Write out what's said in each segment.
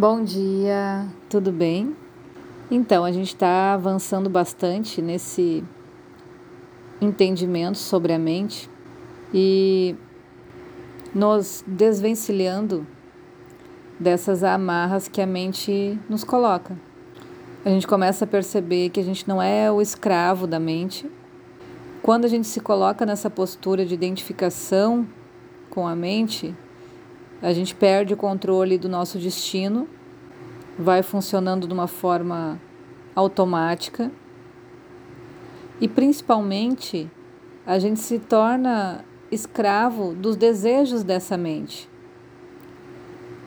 Bom dia, tudo bem? Então, a gente está avançando bastante nesse entendimento sobre a mente e nos desvencilhando dessas amarras que a mente nos coloca. A gente começa a perceber que a gente não é o escravo da mente. Quando a gente se coloca nessa postura de identificação com a mente, a gente perde o controle do nosso destino, vai funcionando de uma forma automática e principalmente a gente se torna escravo dos desejos dessa mente.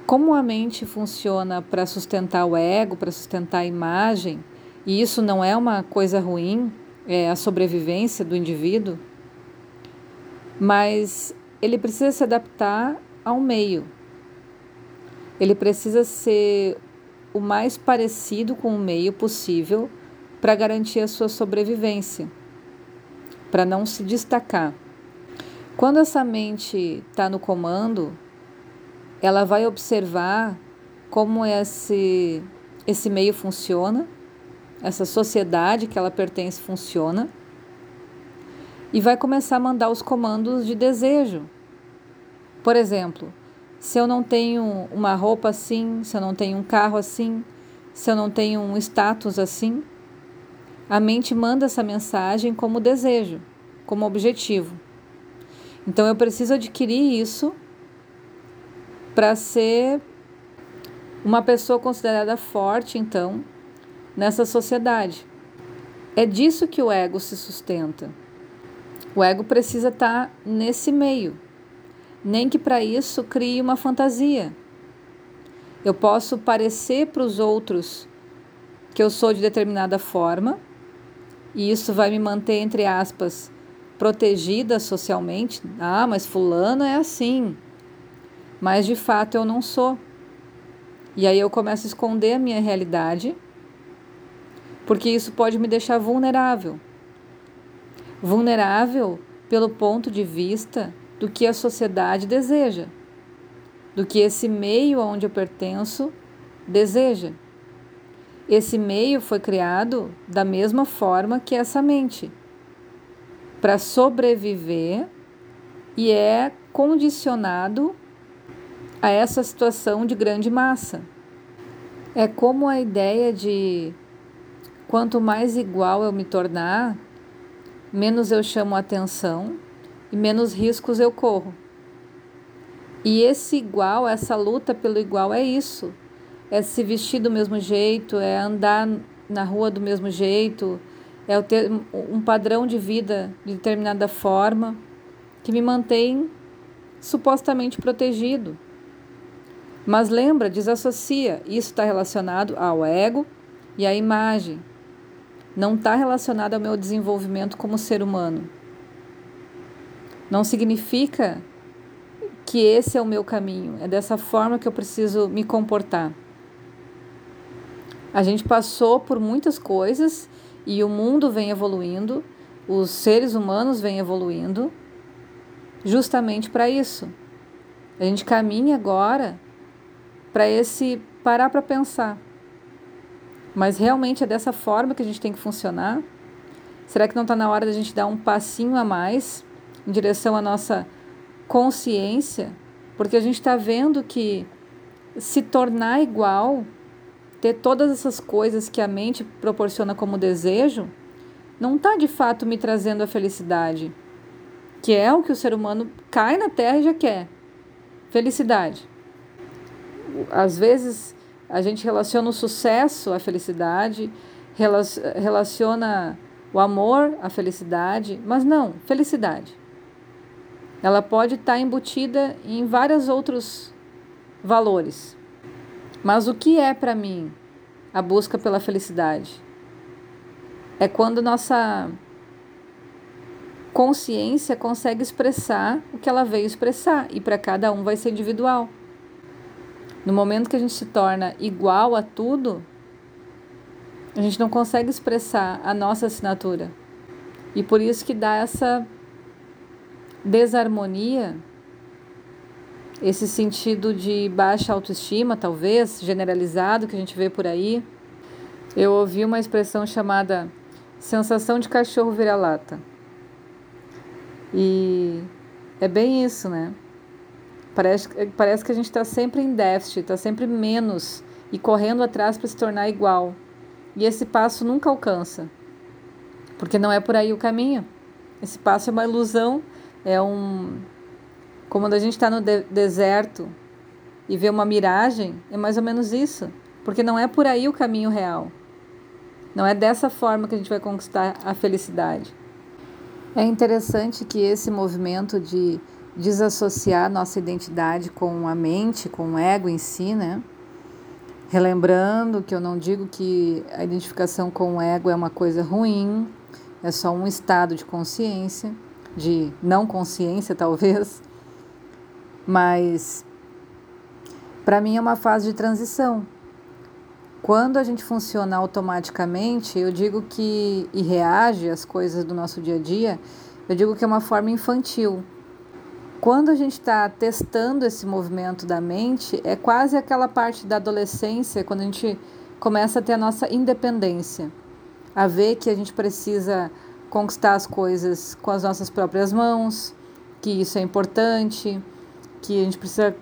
Como a mente funciona para sustentar o ego, para sustentar a imagem, e isso não é uma coisa ruim, é a sobrevivência do indivíduo, mas ele precisa se adaptar ao meio. Ele precisa ser o mais parecido com o meio possível para garantir a sua sobrevivência, para não se destacar. Quando essa mente está no comando, ela vai observar como esse, esse meio funciona, essa sociedade que ela pertence funciona, e vai começar a mandar os comandos de desejo por exemplo, se eu não tenho uma roupa assim, se eu não tenho um carro assim, se eu não tenho um status assim, a mente manda essa mensagem como desejo, como objetivo. Então eu preciso adquirir isso para ser uma pessoa considerada forte, então, nessa sociedade. É disso que o ego se sustenta. O ego precisa estar tá nesse meio nem que para isso crie uma fantasia. Eu posso parecer para os outros que eu sou de determinada forma, e isso vai me manter, entre aspas, protegida socialmente. Ah, mas Fulano é assim. Mas de fato eu não sou. E aí eu começo a esconder a minha realidade, porque isso pode me deixar vulnerável. Vulnerável pelo ponto de vista do que a sociedade deseja, do que esse meio aonde eu pertenço deseja. Esse meio foi criado da mesma forma que essa mente, para sobreviver e é condicionado a essa situação de grande massa. É como a ideia de quanto mais igual eu me tornar, menos eu chamo atenção e menos riscos eu corro. E esse igual, essa luta pelo igual é isso. É se vestir do mesmo jeito, é andar na rua do mesmo jeito, é ter um padrão de vida de determinada forma que me mantém supostamente protegido. Mas lembra, desassocia. Isso está relacionado ao ego e à imagem. Não está relacionado ao meu desenvolvimento como ser humano. Não significa que esse é o meu caminho, é dessa forma que eu preciso me comportar. A gente passou por muitas coisas e o mundo vem evoluindo, os seres humanos vêm evoluindo justamente para isso. A gente caminha agora para esse parar para pensar. Mas realmente é dessa forma que a gente tem que funcionar? Será que não está na hora da gente dar um passinho a mais em direção à nossa consciência, porque a gente está vendo que se tornar igual, ter todas essas coisas que a mente proporciona como desejo, não está de fato me trazendo a felicidade, que é o que o ser humano cai na terra e já quer. Felicidade. Às vezes a gente relaciona o sucesso à felicidade, relaciona o amor à felicidade, mas não, felicidade. Ela pode estar embutida em vários outros valores. Mas o que é para mim a busca pela felicidade? É quando nossa consciência consegue expressar o que ela veio expressar e para cada um vai ser individual. No momento que a gente se torna igual a tudo, a gente não consegue expressar a nossa assinatura. E por isso que dá essa desarmonia esse sentido de baixa autoestima, talvez, generalizado, que a gente vê por aí. Eu ouvi uma expressão chamada sensação de cachorro vira-lata. E é bem isso, né? Parece, parece que a gente está sempre em déficit, está sempre menos e correndo atrás para se tornar igual. E esse passo nunca alcança, porque não é por aí o caminho. Esse passo é uma ilusão, é um. Como quando a gente está no de deserto e vê uma miragem, é mais ou menos isso, porque não é por aí o caminho real. Não é dessa forma que a gente vai conquistar a felicidade. É interessante que esse movimento de desassociar nossa identidade com a mente, com o ego em si, né? Relembrando que eu não digo que a identificação com o ego é uma coisa ruim, é só um estado de consciência, de não consciência talvez, mas para mim é uma fase de transição. Quando a gente funciona automaticamente, eu digo que e reage às coisas do nosso dia a dia, eu digo que é uma forma infantil. Quando a gente está testando esse movimento da mente, é quase aquela parte da adolescência, quando a gente começa a ter a nossa independência, a ver que a gente precisa conquistar as coisas com as nossas próprias mãos, que isso é importante, que a gente precisa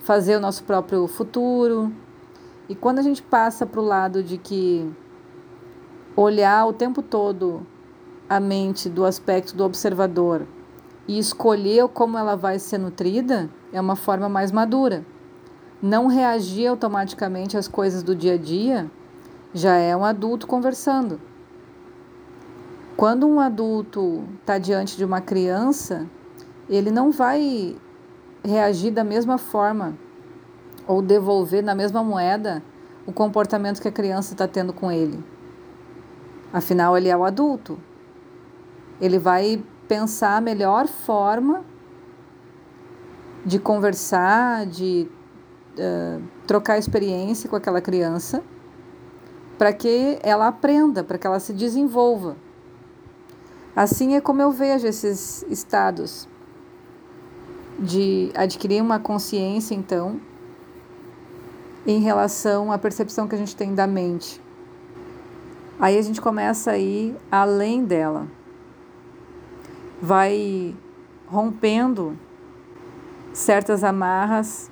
fazer o nosso próprio futuro. E quando a gente passa para o lado de que olhar o tempo todo a mente do aspecto do observador e escolher como ela vai ser nutrida é uma forma mais madura. Não reagir automaticamente às coisas do dia a dia já é um adulto conversando. Quando um adulto está diante de uma criança, ele não vai reagir da mesma forma ou devolver na mesma moeda o comportamento que a criança está tendo com ele. Afinal, ele é o adulto. Ele vai pensar a melhor forma de conversar, de uh, trocar experiência com aquela criança, para que ela aprenda, para que ela se desenvolva. Assim é como eu vejo esses estados de adquirir uma consciência, então, em relação à percepção que a gente tem da mente. Aí a gente começa a ir além dela vai rompendo certas amarras,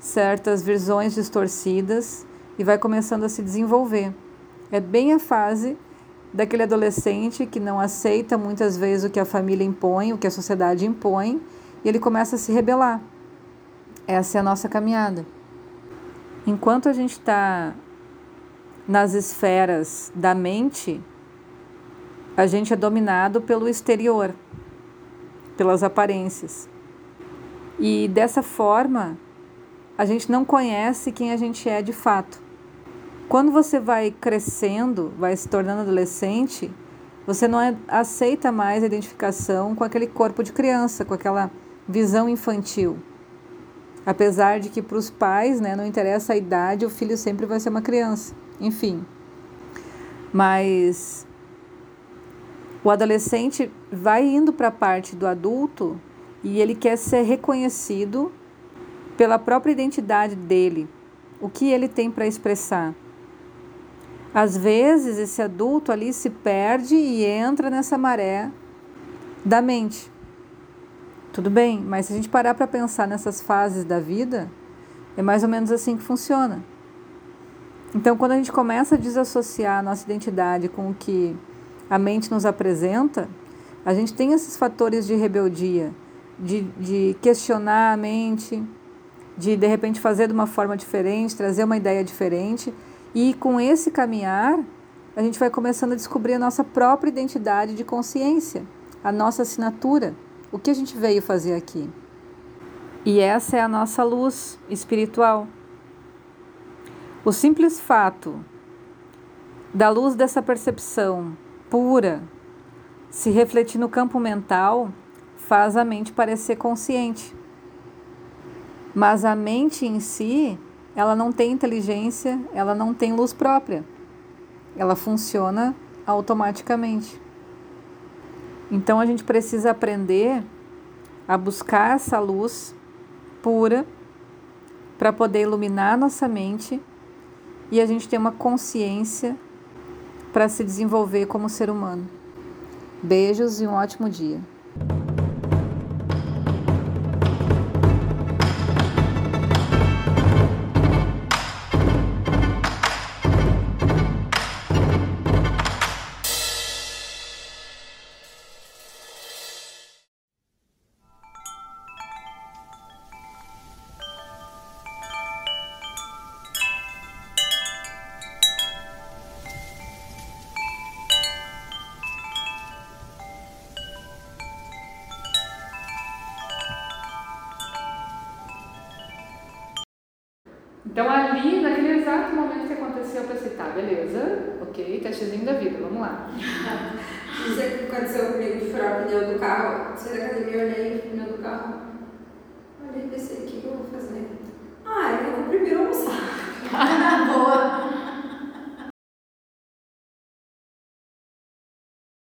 certas visões distorcidas e vai começando a se desenvolver. É bem a fase daquele adolescente que não aceita muitas vezes o que a família impõe, o que a sociedade impõe, e ele começa a se rebelar. Essa é a nossa caminhada. Enquanto a gente está nas esferas da mente, a gente é dominado pelo exterior, pelas aparências. E dessa forma, a gente não conhece quem a gente é de fato. Quando você vai crescendo, vai se tornando adolescente, você não é, aceita mais a identificação com aquele corpo de criança, com aquela visão infantil. Apesar de que para os pais, né, não interessa a idade, o filho sempre vai ser uma criança. Enfim. Mas o adolescente vai indo para a parte do adulto e ele quer ser reconhecido pela própria identidade dele, o que ele tem para expressar. Às vezes, esse adulto ali se perde e entra nessa maré da mente. Tudo bem, mas se a gente parar para pensar nessas fases da vida, é mais ou menos assim que funciona. Então, quando a gente começa a desassociar a nossa identidade com o que a mente nos apresenta, a gente tem esses fatores de rebeldia, de, de questionar a mente, de de repente fazer de uma forma diferente, trazer uma ideia diferente. E com esse caminhar, a gente vai começando a descobrir a nossa própria identidade de consciência, a nossa assinatura, o que a gente veio fazer aqui. E essa é a nossa luz espiritual. O simples fato da luz dessa percepção pura, se refletir no campo mental, faz a mente parecer consciente. Mas a mente em si, ela não tem inteligência, ela não tem luz própria. Ela funciona automaticamente. Então a gente precisa aprender a buscar essa luz pura para poder iluminar nossa mente e a gente ter uma consciência para se desenvolver como ser humano. Beijos e um ótimo dia. Então, ali, naquele exato momento que aconteceu, eu pensei, tá, beleza, ok, testezinho da vida, vamos lá. Isso é aconteceu comigo de furar o pneu do carro. Saí da academia, eu olhei o pneu do carro. Olhei e pensei, o que eu vou fazer? Ah, eu vou primeiro almoçar. Na boa.